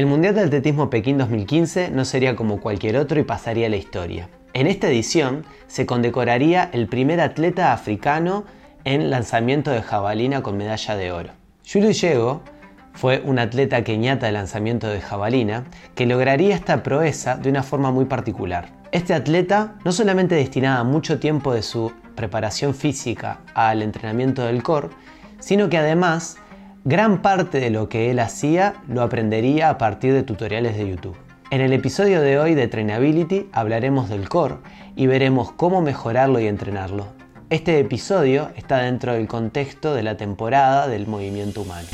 El Mundial de Atletismo Pekín 2015 no sería como cualquier otro y pasaría a la historia. En esta edición se condecoraría el primer atleta africano en lanzamiento de jabalina con medalla de oro. Julius Yego fue un atleta keniata de lanzamiento de jabalina que lograría esta proeza de una forma muy particular. Este atleta no solamente destinaba mucho tiempo de su preparación física al entrenamiento del core, sino que además Gran parte de lo que él hacía lo aprendería a partir de tutoriales de YouTube. En el episodio de hoy de Trainability hablaremos del core y veremos cómo mejorarlo y entrenarlo. Este episodio está dentro del contexto de la temporada del movimiento humano.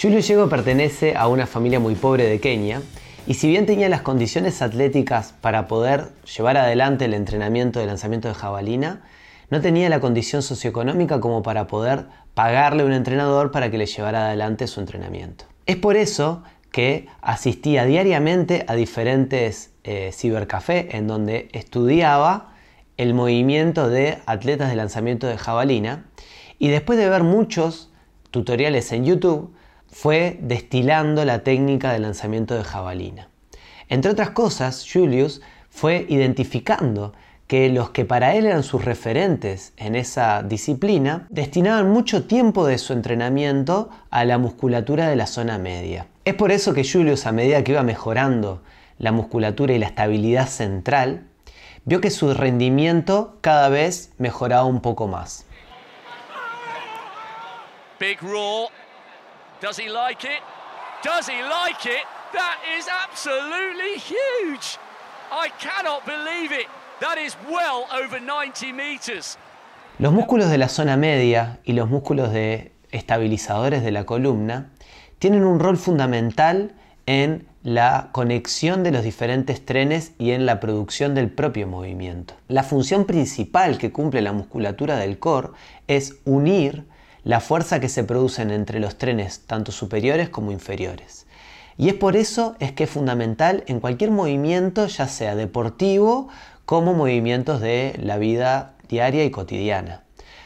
Julio Yego pertenece a una familia muy pobre de Kenia y si bien tenía las condiciones atléticas para poder llevar adelante el entrenamiento de lanzamiento de jabalina, no tenía la condición socioeconómica como para poder pagarle a un entrenador para que le llevara adelante su entrenamiento. Es por eso que asistía diariamente a diferentes eh, cibercafé en donde estudiaba el movimiento de atletas de lanzamiento de jabalina y después de ver muchos tutoriales en YouTube, fue destilando la técnica de lanzamiento de jabalina. Entre otras cosas, Julius fue identificando que los que para él eran sus referentes en esa disciplina destinaban mucho tiempo de su entrenamiento a la musculatura de la zona media. Es por eso que Julius, a medida que iba mejorando la musculatura y la estabilidad central, vio que su rendimiento cada vez mejoraba un poco más. Big Does he like it? Does he like it? That is absolutely huge. I cannot believe it. That is well over 90 meters. Los músculos de la zona media y los músculos de estabilizadores de la columna tienen un rol fundamental en la conexión de los diferentes trenes y en la producción del propio movimiento. La función principal que cumple la musculatura del core es unir la fuerza que se producen entre los trenes tanto superiores como inferiores. Y es por eso es que es fundamental en cualquier movimiento, ya sea deportivo como movimientos de la vida diaria y cotidiana.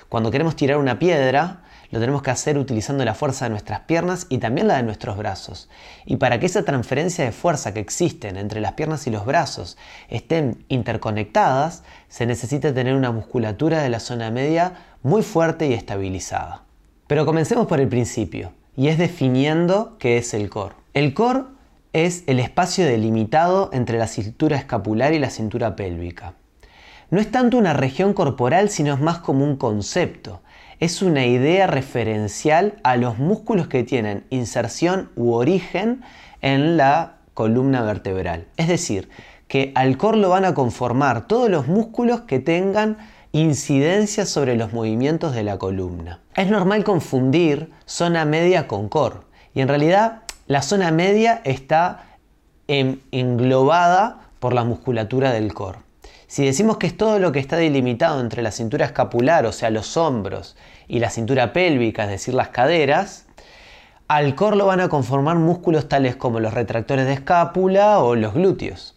Cuando queremos tirar una piedra, lo tenemos que hacer utilizando la fuerza de nuestras piernas y también la de nuestros brazos. Y para que esa transferencia de fuerza que existen entre las piernas y los brazos estén interconectadas, se necesita tener una musculatura de la zona media muy fuerte y estabilizada. Pero comencemos por el principio, y es definiendo qué es el core. El core es el espacio delimitado entre la cintura escapular y la cintura pélvica. No es tanto una región corporal, sino es más como un concepto. Es una idea referencial a los músculos que tienen inserción u origen en la columna vertebral. Es decir, que al core lo van a conformar todos los músculos que tengan incidencia sobre los movimientos de la columna. Es normal confundir zona media con core y en realidad la zona media está englobada por la musculatura del core. Si decimos que es todo lo que está delimitado entre la cintura escapular, o sea, los hombros, y la cintura pélvica, es decir, las caderas, al core lo van a conformar músculos tales como los retractores de escápula o los glúteos.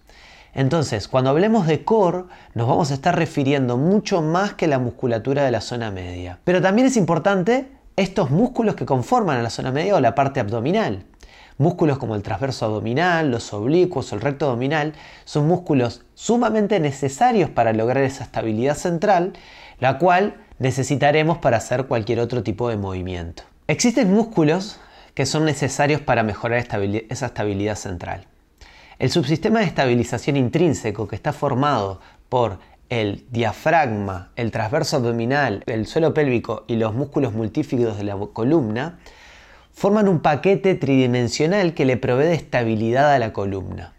Entonces, cuando hablemos de core, nos vamos a estar refiriendo mucho más que la musculatura de la zona media. Pero también es importante estos músculos que conforman a la zona media o la parte abdominal. Músculos como el transverso abdominal, los oblicuos o el recto abdominal son músculos sumamente necesarios para lograr esa estabilidad central, la cual necesitaremos para hacer cualquier otro tipo de movimiento. Existen músculos que son necesarios para mejorar esa estabilidad central. El subsistema de estabilización intrínseco que está formado por el diafragma, el transverso abdominal, el suelo pélvico y los músculos multífidos de la columna forman un paquete tridimensional que le provee de estabilidad a la columna.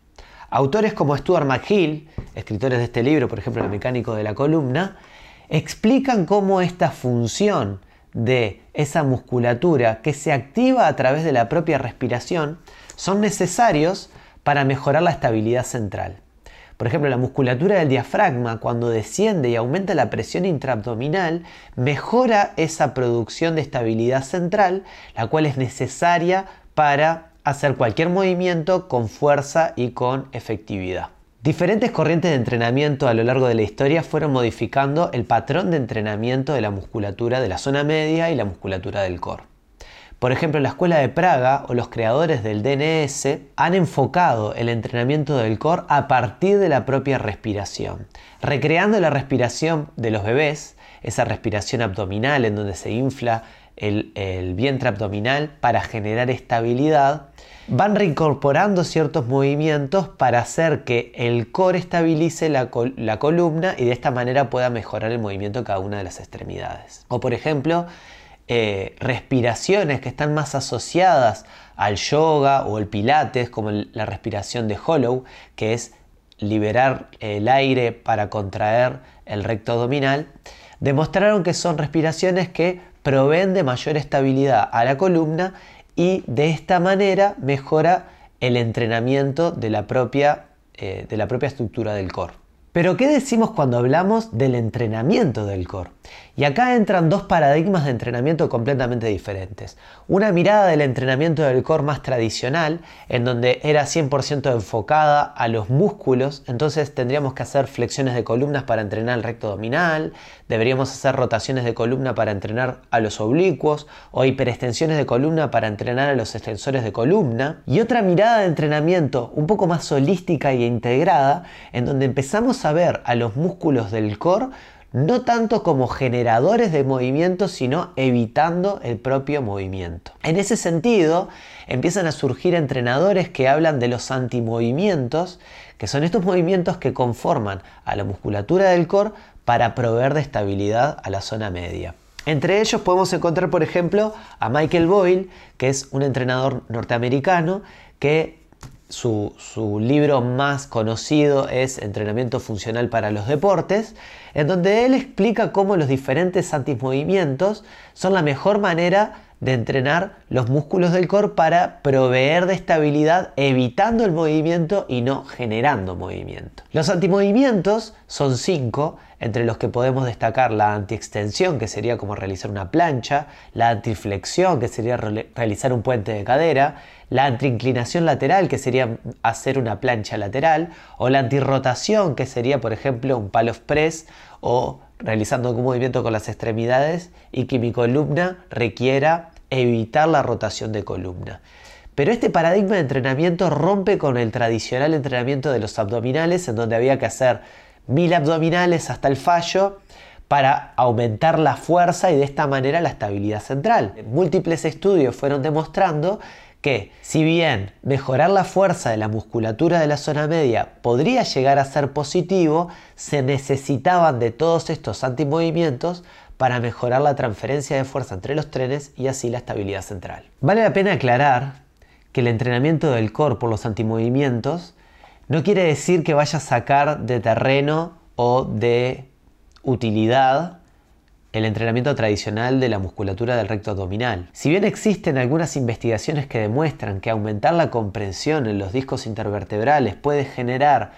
Autores como Stuart McGill, escritores de este libro, por ejemplo El mecánico de la columna, explican cómo esta función de esa musculatura que se activa a través de la propia respiración son necesarios para mejorar la estabilidad central. Por ejemplo, la musculatura del diafragma, cuando desciende y aumenta la presión intraabdominal, mejora esa producción de estabilidad central, la cual es necesaria para hacer cualquier movimiento con fuerza y con efectividad. Diferentes corrientes de entrenamiento a lo largo de la historia fueron modificando el patrón de entrenamiento de la musculatura de la zona media y la musculatura del core. Por ejemplo, la escuela de Praga o los creadores del DNS han enfocado el entrenamiento del core a partir de la propia respiración, recreando la respiración de los bebés, esa respiración abdominal en donde se infla el, vientre abdominal para generar estabilidad, van reincorporando ciertos movimientos para hacer que el core estabilice la, la, columna y de esta manera pueda mejorar el movimiento de cada una de las extremidades. O por ejemplo, eh, respiraciones que están más asociadas al yoga o el pilates, como la respiración de hollow, que es liberar el aire para contraer el recto abdominal, demostraron que son respiraciones que proveen de mayor estabilidad a la columna y de esta manera mejora el entrenamiento de la propia, eh, de la propia estructura del core. Pero ¿qué decimos cuando hablamos del entrenamiento del core? Y acá entran dos paradigmas de entrenamiento completamente diferentes. Una mirada del entrenamiento del core más tradicional, en donde era 100% enfocada a los músculos, entonces tendríamos que hacer flexiones de columnas para entrenar el recto abdominal, deberíamos hacer rotaciones de columna para entrenar a los oblicuos o hiperextensiones de columna para entrenar a los extensores de columna. Y otra mirada de entrenamiento un poco más holística e integrada, en donde empezamos a ver a los músculos del core no tanto como generadores de movimiento, sino evitando el propio movimiento. En ese sentido, empiezan a surgir entrenadores que hablan de los antimovimientos, que son estos movimientos que conforman a la musculatura del core para proveer de estabilidad a la zona media. Entre ellos podemos encontrar, por ejemplo, a Michael Boyle, que es un entrenador norteamericano que su, libro más conocido es Entrenamiento Funcional para los Deportes, en donde él explica cómo los diferentes antimovimientos son la mejor manera de entrenar los músculos del core para proveer de estabilidad evitando el movimiento y no generando movimiento. Los antimovimientos son cinco, entre los que podemos destacar la antiextensión, que sería como realizar una plancha, la antiflexión, que sería realizar un puente de cadera, la antiinclinación lateral, que sería hacer una plancha lateral, o la antirrotación, que sería, por ejemplo, un palo press o realizando un movimiento con las extremidades y que mi columna requiera evitar la rotación de columna. Pero este paradigma de entrenamiento rompe con el tradicional entrenamiento de los abdominales, en donde había que hacer mil abdominales hasta el fallo para aumentar la fuerza y de esta manera la estabilidad central. Múltiples estudios fueron demostrando que si bien mejorar la fuerza de la musculatura de la zona media podría llegar a ser positivo, se necesitaban de todos estos antimovimientos para mejorar la transferencia de fuerza entre los trenes y así la estabilidad central. Vale la pena aclarar que el entrenamiento del core por los antimovimientos no quiere decir que vaya a sacar de terreno o de utilidad el entrenamiento tradicional de la musculatura del recto abdominal. Si bien existen algunas investigaciones que demuestran que aumentar la comprensión en los discos intervertebrales puede generar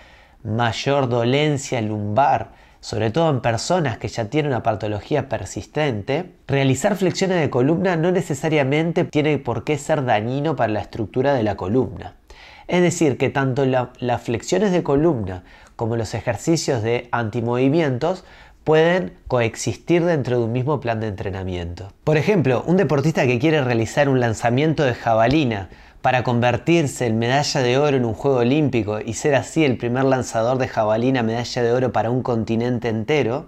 mayor dolencia lumbar, sobre todo en personas que ya tienen una patología persistente, realizar flexiones de columna no necesariamente tiene por qué ser dañino para la estructura de la columna. Es decir, que tanto las flexiones de columna como los ejercicios de antimovimientos pueden coexistir dentro de un mismo plan de entrenamiento. Por ejemplo, un deportista que quiere realizar un lanzamiento de jabalina para convertirse en medalla de oro en un juego olímpico y ser así el primer lanzador de jabalina medalla de oro para un continente entero,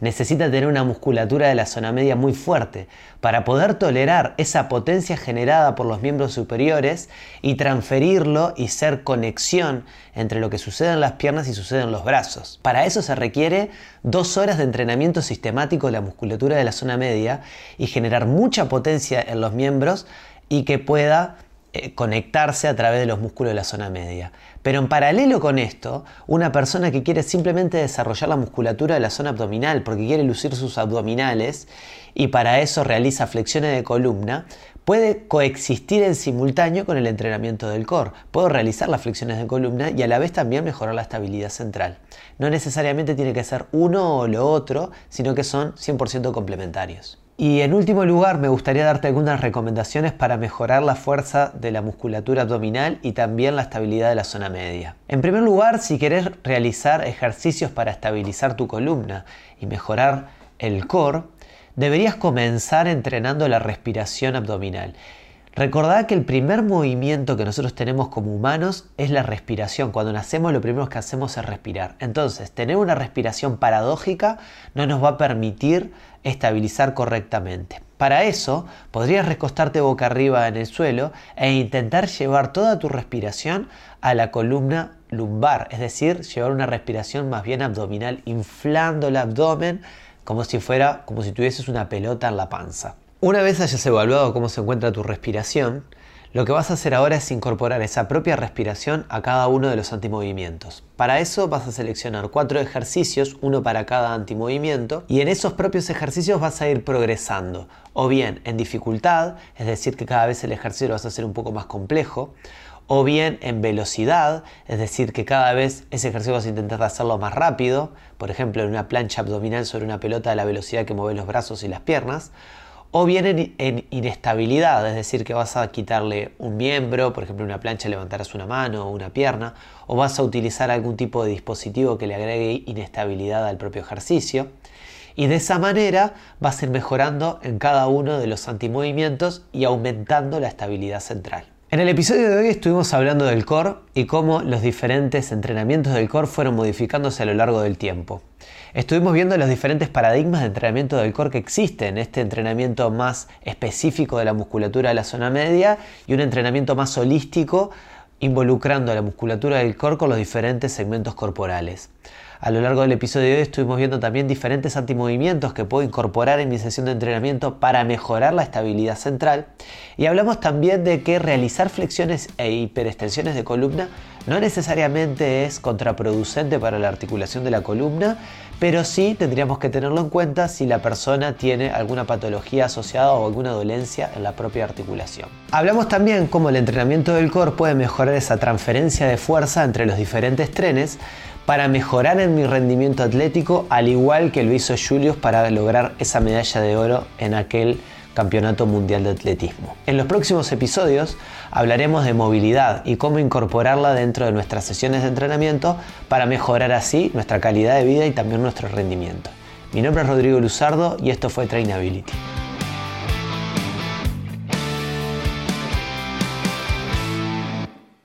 necesita tener una musculatura de la zona media muy fuerte para poder tolerar esa potencia generada por los miembros superiores y transferirlo y ser conexión entre lo que sucede en las piernas y sucede en los brazos. Para eso se requiere dos horas de entrenamiento sistemático de la musculatura de la zona media y generar mucha potencia en los miembros y que pueda eh, conectarse a través de los músculos de la zona media. Pero en paralelo con esto, una persona que quiere simplemente desarrollar la musculatura de la zona abdominal porque quiere lucir sus abdominales y para eso realiza flexiones de columna, puede coexistir en simultáneo con el entrenamiento del core. Puedo realizar las flexiones de columna y a la vez también mejorar la estabilidad central. No necesariamente tiene que ser uno o lo otro, sino que son 100% complementarios. Y en último lugar, me gustaría darte algunas recomendaciones para mejorar la fuerza de la musculatura abdominal y también la estabilidad de la zona media. En primer lugar, si querés realizar ejercicios para estabilizar tu columna y mejorar el core, deberías comenzar entrenando la respiración abdominal. Recordad que el primer movimiento que nosotros tenemos como humanos es la respiración. Cuando nacemos lo primero que hacemos es respirar. Entonces, tener una respiración paradójica no nos va a permitir estabilizar correctamente. Para eso, podrías recostarte boca arriba en el suelo e intentar llevar toda tu respiración a la columna lumbar, es decir, llevar una respiración más bien abdominal, inflando el abdomen como si fuera como si tuvieses una pelota en la panza. Una vez hayas evaluado cómo se encuentra tu respiración, lo que vas a hacer ahora es incorporar esa propia respiración a cada uno de los antimovimientos. Para eso vas a seleccionar cuatro ejercicios, uno para cada antimovimiento, y en esos propios ejercicios vas a ir progresando, o bien en dificultad, es decir, que cada vez el ejercicio lo vas a hacer un poco más complejo, o bien en velocidad, es decir, que cada vez ese ejercicio vas a intentar hacerlo más rápido, por ejemplo, en una plancha abdominal sobre una pelota de la velocidad que mueves los brazos y las piernas, o bien en, inestabilidad, es decir, que vas a quitarle un miembro, por ejemplo, una plancha levantarás una mano o una pierna, o vas a utilizar algún tipo de dispositivo que le agregue inestabilidad al propio ejercicio. Y de esa manera vas a ir mejorando en cada uno de los antimovimientos y aumentando la estabilidad central. En el episodio de hoy estuvimos hablando del core y cómo los diferentes entrenamientos del core fueron modificándose a lo largo del tiempo. Estuvimos viendo los diferentes paradigmas de entrenamiento del core que existen, este entrenamiento más específico de la musculatura de la zona media y un entrenamiento más holístico involucrando a la musculatura del core con los diferentes segmentos corporales. A lo largo del episodio de hoy estuvimos viendo también diferentes antimovimientos que puedo incorporar en mi sesión de entrenamiento para mejorar la estabilidad central. Y hablamos también de que realizar flexiones e hiperextensiones de columna no necesariamente es contraproducente para la articulación de la columna, pero sí tendríamos que tenerlo en cuenta si la persona tiene alguna patología asociada o alguna dolencia en la propia articulación. Hablamos también cómo el entrenamiento del core puede mejorar esa transferencia de fuerza entre los diferentes trenes para mejorar en mi rendimiento atlético, al igual que lo hizo Julius para lograr esa medalla de oro en aquel Campeonato Mundial de Atletismo. En los próximos episodios hablaremos de movilidad y cómo incorporarla dentro de nuestras sesiones de entrenamiento para mejorar así nuestra calidad de vida y también nuestro rendimiento. Mi nombre es Rodrigo Luzardo y esto fue Trainability.